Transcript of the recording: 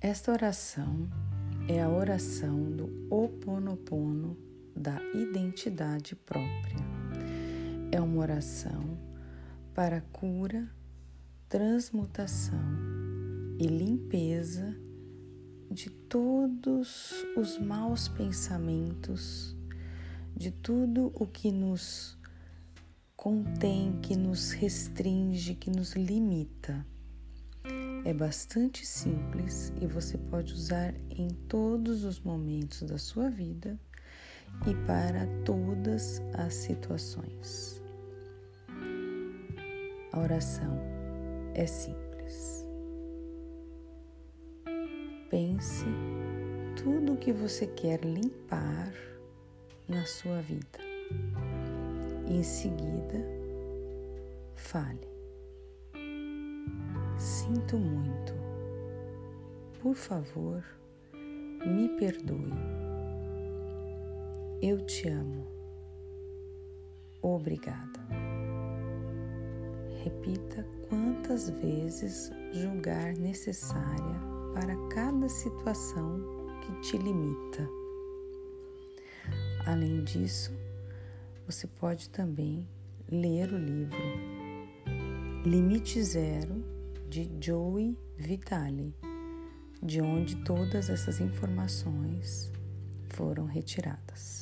Esta oração é a oração do Oponopono da identidade própria. É uma oração para cura, transmutação e limpeza de todos os maus pensamentos, de tudo o que nos contém, que nos restringe, que nos limita. É bastante simples e você pode usar em todos os momentos da sua vida e para todas as situações. A oração é simples. Pense tudo o que você quer limpar na sua vida. Em seguida, fale. Sinto muito. Por favor, me perdoe. Eu te amo. Obrigada. Repita quantas vezes julgar necessária para cada situação que te limita. Além disso, você pode também ler o livro Limite Zero de Joey Vitale, de onde todas essas informações foram retiradas.